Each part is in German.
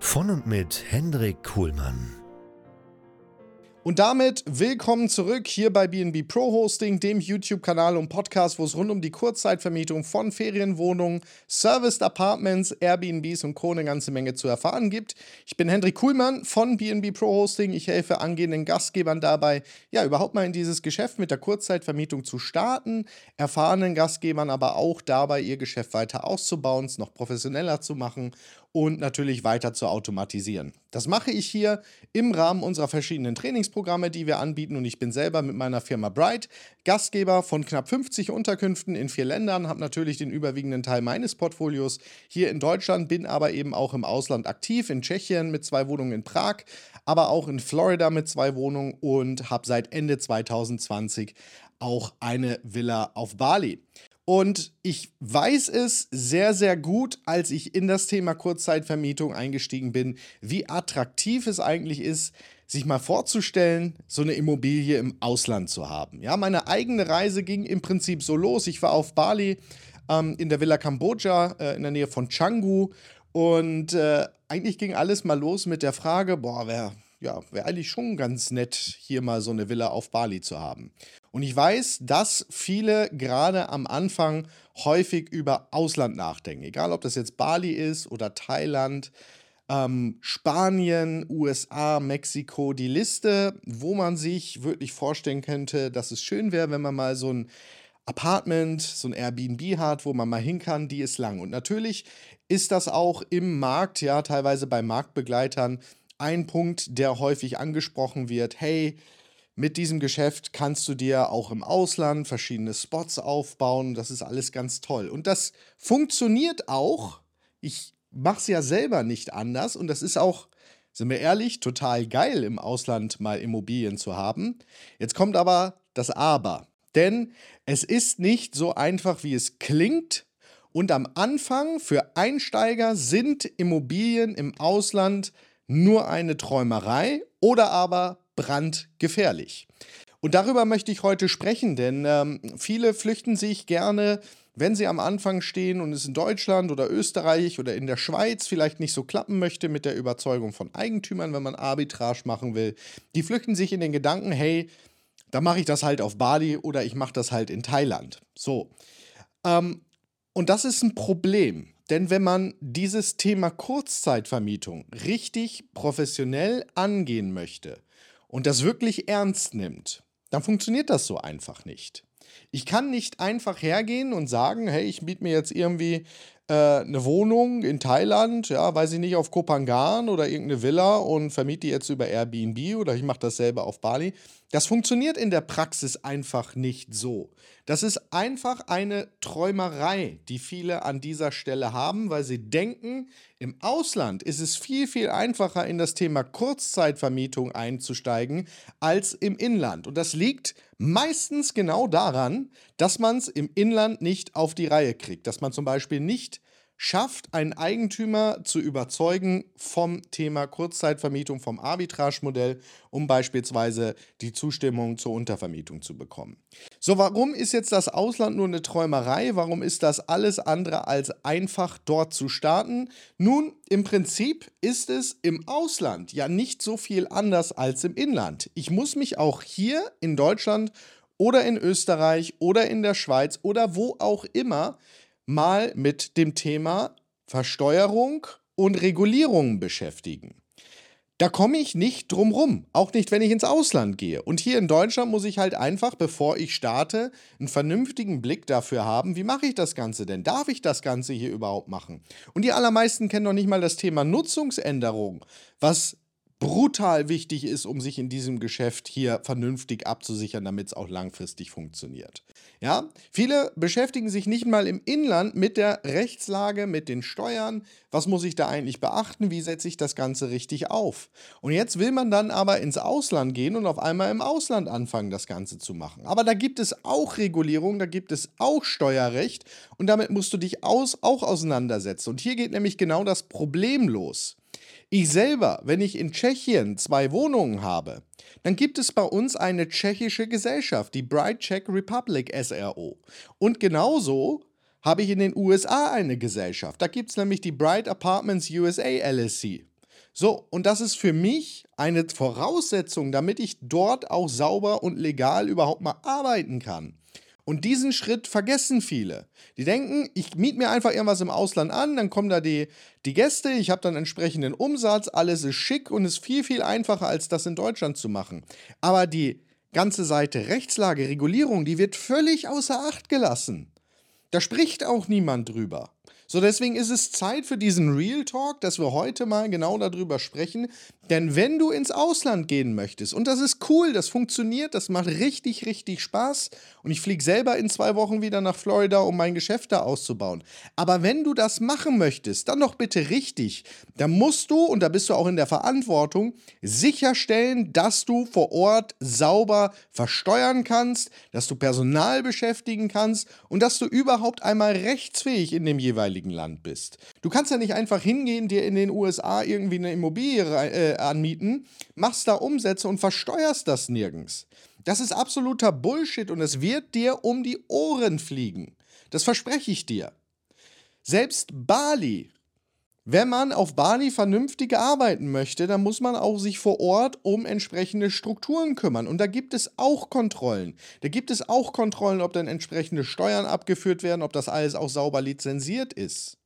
Von und mit Hendrik Kuhlmann. Und damit willkommen zurück hier bei BNB Pro Hosting, dem YouTube-Kanal und Podcast, wo es rund um die Kurzzeitvermietung von Ferienwohnungen, Serviced Apartments, Airbnbs und Co. eine ganze Menge zu erfahren gibt. Ich bin Hendrik Kuhlmann von BNB Pro Hosting. Ich helfe angehenden Gastgebern dabei, ja, überhaupt mal in dieses Geschäft mit der Kurzzeitvermietung zu starten, erfahrenen Gastgebern aber auch dabei, ihr Geschäft weiter auszubauen, es noch professioneller zu machen und natürlich weiter zu automatisieren. Das mache ich hier im Rahmen unserer verschiedenen Trainingsprogramme, die wir anbieten und ich bin selber mit meiner Firma Bright Gastgeber von knapp 50 Unterkünften in vier Ländern, habe natürlich den überwiegenden Teil meines Portfolios hier in Deutschland, bin aber eben auch im Ausland aktiv, in Tschechien mit zwei Wohnungen in Prag, aber auch in Florida mit zwei Wohnungen und habe seit Ende 2020 auch eine Villa auf Bali. Und ich weiß es sehr, sehr gut, als ich in das Thema Kurzzeitvermietung eingestiegen bin, wie attraktiv es eigentlich ist, sich mal vorzustellen, so eine Immobilie im Ausland zu haben. Ja, meine eigene Reise ging im Prinzip so los. Ich war auf Bali ähm, in der Villa Kambodscha äh, in der Nähe von Canggu und äh, eigentlich ging alles mal los mit der Frage, boah, wäre ja, wäre eigentlich schon ganz nett, hier mal so eine Villa auf Bali zu haben. Und ich weiß, dass viele gerade am Anfang häufig über Ausland nachdenken. Egal, ob das jetzt Bali ist oder Thailand, ähm, Spanien, USA, Mexiko. Die Liste, wo man sich wirklich vorstellen könnte, dass es schön wäre, wenn man mal so ein Apartment, so ein Airbnb hat, wo man mal hin kann, die ist lang. Und natürlich ist das auch im Markt, ja, teilweise bei Marktbegleitern, ein Punkt, der häufig angesprochen wird. Hey, mit diesem Geschäft kannst du dir auch im Ausland verschiedene Spots aufbauen. Das ist alles ganz toll. Und das funktioniert auch. Ich mache es ja selber nicht anders. Und das ist auch, sind wir ehrlich, total geil, im Ausland mal Immobilien zu haben. Jetzt kommt aber das Aber. Denn es ist nicht so einfach, wie es klingt. Und am Anfang für Einsteiger sind Immobilien im Ausland nur eine Träumerei oder aber brandgefährlich. Und darüber möchte ich heute sprechen, denn ähm, viele flüchten sich gerne, wenn sie am Anfang stehen und es in Deutschland oder Österreich oder in der Schweiz vielleicht nicht so klappen möchte mit der Überzeugung von Eigentümern, wenn man Arbitrage machen will. Die flüchten sich in den Gedanken, hey, da mache ich das halt auf Bali oder ich mache das halt in Thailand. So. Ähm, und das ist ein Problem. Denn wenn man dieses Thema Kurzzeitvermietung richtig professionell angehen möchte und das wirklich ernst nimmt, dann funktioniert das so einfach nicht. Ich kann nicht einfach hergehen und sagen, hey, ich miete mir jetzt irgendwie äh, eine Wohnung in Thailand, ja, weiß ich nicht, auf Kopangan oder irgendeine Villa und vermiete die jetzt über Airbnb oder ich mache das selber auf Bali. Das funktioniert in der Praxis einfach nicht so. Das ist einfach eine Träumerei, die viele an dieser Stelle haben, weil sie denken, im Ausland ist es viel, viel einfacher, in das Thema Kurzzeitvermietung einzusteigen als im Inland. Und das liegt meistens genau daran, dass man es im Inland nicht auf die Reihe kriegt, dass man zum Beispiel nicht schafft, einen Eigentümer zu überzeugen vom Thema Kurzzeitvermietung, vom Arbitragemodell, um beispielsweise die Zustimmung zur Untervermietung zu bekommen. So, warum ist jetzt das Ausland nur eine Träumerei? Warum ist das alles andere als einfach dort zu starten? Nun, im Prinzip ist es im Ausland ja nicht so viel anders als im Inland. Ich muss mich auch hier in Deutschland oder in Österreich oder in der Schweiz oder wo auch immer mal mit dem Thema Versteuerung und Regulierung beschäftigen. Da komme ich nicht drum rum, auch nicht, wenn ich ins Ausland gehe. Und hier in Deutschland muss ich halt einfach, bevor ich starte, einen vernünftigen Blick dafür haben, wie mache ich das Ganze denn? Darf ich das Ganze hier überhaupt machen? Und die allermeisten kennen noch nicht mal das Thema Nutzungsänderung, was brutal wichtig ist, um sich in diesem Geschäft hier vernünftig abzusichern, damit es auch langfristig funktioniert. Ja, viele beschäftigen sich nicht mal im Inland mit der Rechtslage, mit den Steuern. Was muss ich da eigentlich beachten? Wie setze ich das Ganze richtig auf? Und jetzt will man dann aber ins Ausland gehen und auf einmal im Ausland anfangen, das Ganze zu machen. Aber da gibt es auch Regulierung, da gibt es auch Steuerrecht und damit musst du dich aus, auch auseinandersetzen. Und hier geht nämlich genau das Problem los. Ich selber, wenn ich in Tschechien zwei Wohnungen habe, dann gibt es bei uns eine tschechische Gesellschaft, die Bright Czech Republic SRO. Und genauso habe ich in den USA eine Gesellschaft. Da gibt es nämlich die Bright Apartments USA LLC. So, und das ist für mich eine Voraussetzung, damit ich dort auch sauber und legal überhaupt mal arbeiten kann. Und diesen Schritt vergessen viele. Die denken, ich miete mir einfach irgendwas im Ausland an, dann kommen da die, die Gäste, ich habe dann entsprechenden Umsatz, alles ist schick und ist viel, viel einfacher, als das in Deutschland zu machen. Aber die ganze Seite Rechtslage, Regulierung, die wird völlig außer Acht gelassen. Da spricht auch niemand drüber. So, deswegen ist es Zeit für diesen Real Talk, dass wir heute mal genau darüber sprechen. Denn wenn du ins Ausland gehen möchtest, und das ist cool, das funktioniert, das macht richtig, richtig Spaß. Und ich fliege selber in zwei Wochen wieder nach Florida, um mein Geschäft da auszubauen. Aber wenn du das machen möchtest, dann doch bitte richtig. dann musst du, und da bist du auch in der Verantwortung, sicherstellen, dass du vor Ort sauber versteuern kannst, dass du Personal beschäftigen kannst und dass du überhaupt einmal rechtsfähig in dem jeweiligen jeweiligen Land bist. Du kannst ja nicht einfach hingehen, dir in den USA irgendwie eine Immobilie äh, anmieten, machst da Umsätze und versteuerst das nirgends. Das ist absoluter Bullshit und es wird dir um die Ohren fliegen. Das verspreche ich dir. Selbst Bali wenn man auf Bali vernünftig arbeiten möchte, dann muss man auch sich vor Ort um entsprechende Strukturen kümmern. Und da gibt es auch Kontrollen. Da gibt es auch Kontrollen, ob dann entsprechende Steuern abgeführt werden, ob das alles auch sauber lizenziert ist.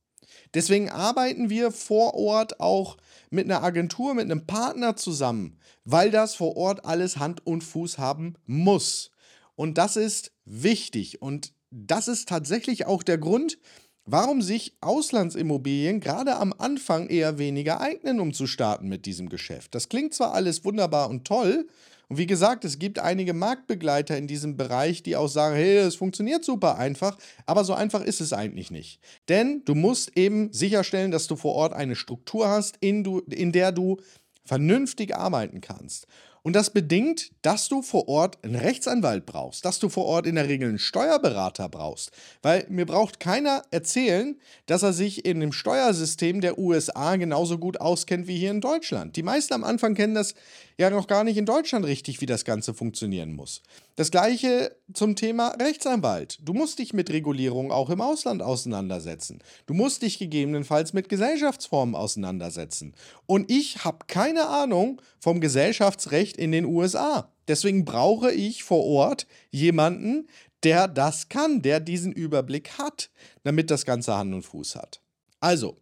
Deswegen arbeiten wir vor Ort auch mit einer Agentur, mit einem Partner zusammen, weil das vor Ort alles Hand und Fuß haben muss. Und das ist wichtig. Und das ist tatsächlich auch der Grund, warum sich Auslandsimmobilien gerade am Anfang eher weniger eignen, um zu starten mit diesem Geschäft. Das klingt zwar alles wunderbar und toll, und wie gesagt, es gibt einige Marktbegleiter in diesem Bereich, die auch sagen, hey, es funktioniert super einfach, aber so einfach ist es eigentlich nicht. Denn du musst eben sicherstellen, dass du vor Ort eine Struktur hast, in, du, in der du vernünftig arbeiten kannst. Und das bedingt, dass du vor Ort einen Rechtsanwalt brauchst, dass du vor Ort in der Regel einen Steuerberater brauchst. Weil mir braucht keiner erzählen, dass er sich in dem Steuersystem der USA genauso gut auskennt wie hier in Deutschland. Die meisten am Anfang kennen das ja noch gar nicht in Deutschland richtig, wie das Ganze funktionieren muss. Das gleiche zum Thema Rechtsanwalt. Du musst dich mit Regulierung auch im Ausland auseinandersetzen. Du musst dich gegebenenfalls mit Gesellschaftsformen auseinandersetzen. Und ich habe keine Ahnung vom Gesellschaftsrecht in den USA. Deswegen brauche ich vor Ort jemanden, der das kann, der diesen Überblick hat, damit das Ganze Hand und Fuß hat. Also,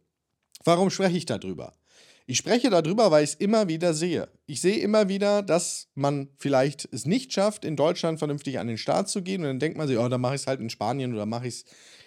warum spreche ich darüber? Ich spreche darüber, weil ich es immer wieder sehe. Ich sehe immer wieder, dass man vielleicht es nicht schafft, in Deutschland vernünftig an den Start zu gehen. Und dann denkt man sich, oh, dann mache ich es halt in Spanien oder mache ich es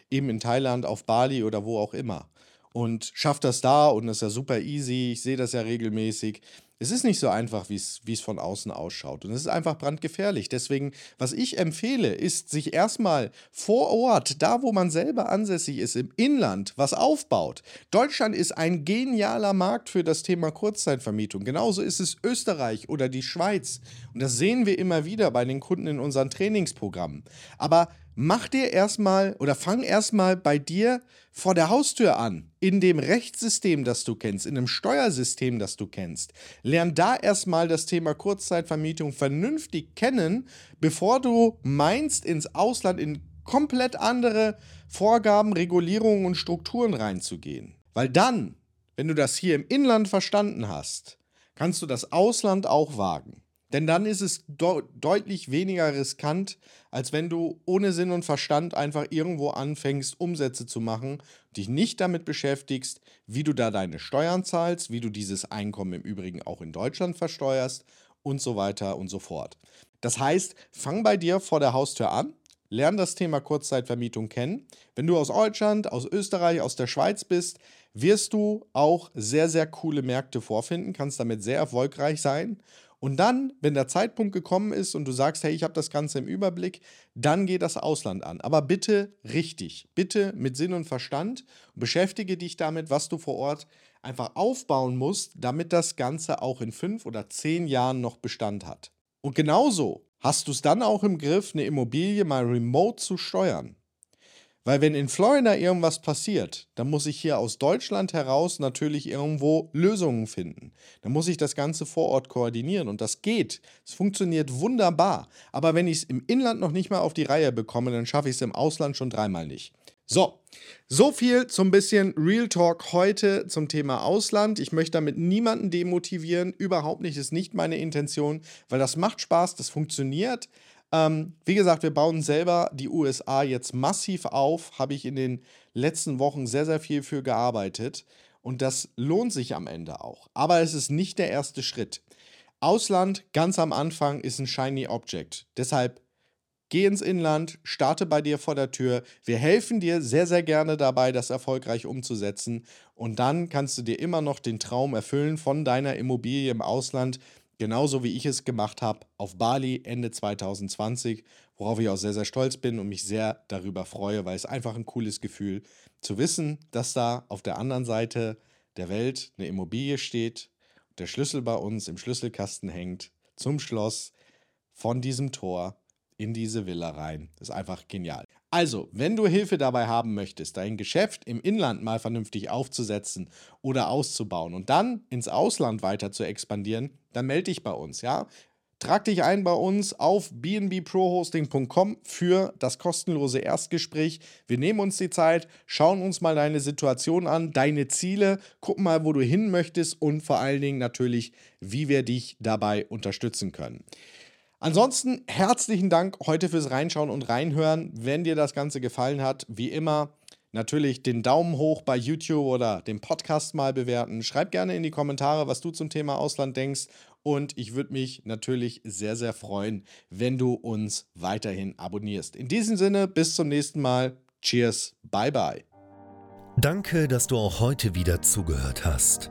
eben in Thailand, auf Bali oder wo auch immer. Und schafft das da und das ist ja super easy. Ich sehe das ja regelmäßig. Es ist nicht so einfach, wie es von außen ausschaut. Und es ist einfach brandgefährlich. Deswegen, was ich empfehle, ist, sich erstmal vor Ort, da wo man selber ansässig ist, im Inland, was aufbaut. Deutschland ist ein genialer Markt für das Thema Kurzzeitvermietung. Genauso ist es Österreich oder die Schweiz. Und das sehen wir immer wieder bei den Kunden in unseren Trainingsprogrammen. Aber mach dir erstmal oder fang erstmal bei dir vor der Haustür an, in dem Rechtssystem, das du kennst, in dem Steuersystem, das du kennst. Lern da erstmal das Thema Kurzzeitvermietung vernünftig kennen, bevor du meinst, ins Ausland in komplett andere Vorgaben, Regulierungen und Strukturen reinzugehen. Weil dann, wenn du das hier im Inland verstanden hast, kannst du das Ausland auch wagen. Denn dann ist es de deutlich weniger riskant, als wenn du ohne Sinn und Verstand einfach irgendwo anfängst, Umsätze zu machen, dich nicht damit beschäftigst, wie du da deine Steuern zahlst, wie du dieses Einkommen im Übrigen auch in Deutschland versteuerst und so weiter und so fort. Das heißt, fang bei dir vor der Haustür an, lern das Thema Kurzzeitvermietung kennen. Wenn du aus Deutschland, aus Österreich, aus der Schweiz bist, wirst du auch sehr, sehr coole Märkte vorfinden, kannst damit sehr erfolgreich sein. Und dann, wenn der Zeitpunkt gekommen ist und du sagst, hey, ich habe das Ganze im Überblick, dann geh das Ausland an. Aber bitte richtig, bitte mit Sinn und Verstand und beschäftige dich damit, was du vor Ort einfach aufbauen musst, damit das Ganze auch in fünf oder zehn Jahren noch Bestand hat. Und genauso hast du es dann auch im Griff, eine Immobilie mal remote zu steuern. Weil wenn in Florida irgendwas passiert, dann muss ich hier aus Deutschland heraus natürlich irgendwo Lösungen finden. Dann muss ich das Ganze vor Ort koordinieren und das geht. Es funktioniert wunderbar. Aber wenn ich es im Inland noch nicht mal auf die Reihe bekomme, dann schaffe ich es im Ausland schon dreimal nicht. So, so viel zum bisschen Real Talk heute zum Thema Ausland. Ich möchte damit niemanden demotivieren, überhaupt nicht, ist nicht meine Intention, weil das macht Spaß, das funktioniert. Ähm, wie gesagt, wir bauen selber die USA jetzt massiv auf, habe ich in den letzten Wochen sehr, sehr viel für gearbeitet und das lohnt sich am Ende auch. Aber es ist nicht der erste Schritt. Ausland ganz am Anfang ist ein shiny Object. Deshalb geh ins Inland, starte bei dir vor der Tür. Wir helfen dir sehr, sehr gerne dabei, das erfolgreich umzusetzen. Und dann kannst du dir immer noch den Traum erfüllen von deiner Immobilie im Ausland genauso wie ich es gemacht habe, auf Bali Ende 2020, worauf ich auch sehr, sehr stolz bin und mich sehr darüber freue, weil es einfach ein cooles Gefühl zu wissen, dass da auf der anderen Seite der Welt eine Immobilie steht, der Schlüssel bei uns im Schlüsselkasten hängt, zum Schloss, von diesem Tor in diese Villa rein. Das ist einfach genial. Also, wenn du Hilfe dabei haben möchtest, dein Geschäft im Inland mal vernünftig aufzusetzen oder auszubauen und dann ins Ausland weiter zu expandieren, dann melde dich bei uns, ja? Trag dich ein bei uns auf bnbprohosting.com für das kostenlose Erstgespräch. Wir nehmen uns die Zeit, schauen uns mal deine Situation an, deine Ziele, gucken mal, wo du hin möchtest und vor allen Dingen natürlich, wie wir dich dabei unterstützen können. Ansonsten herzlichen Dank heute fürs Reinschauen und Reinhören. Wenn dir das Ganze gefallen hat, wie immer, natürlich den Daumen hoch bei YouTube oder den Podcast mal bewerten. Schreib gerne in die Kommentare, was du zum Thema Ausland denkst. Und ich würde mich natürlich sehr, sehr freuen, wenn du uns weiterhin abonnierst. In diesem Sinne, bis zum nächsten Mal. Cheers, bye bye. Danke, dass du auch heute wieder zugehört hast.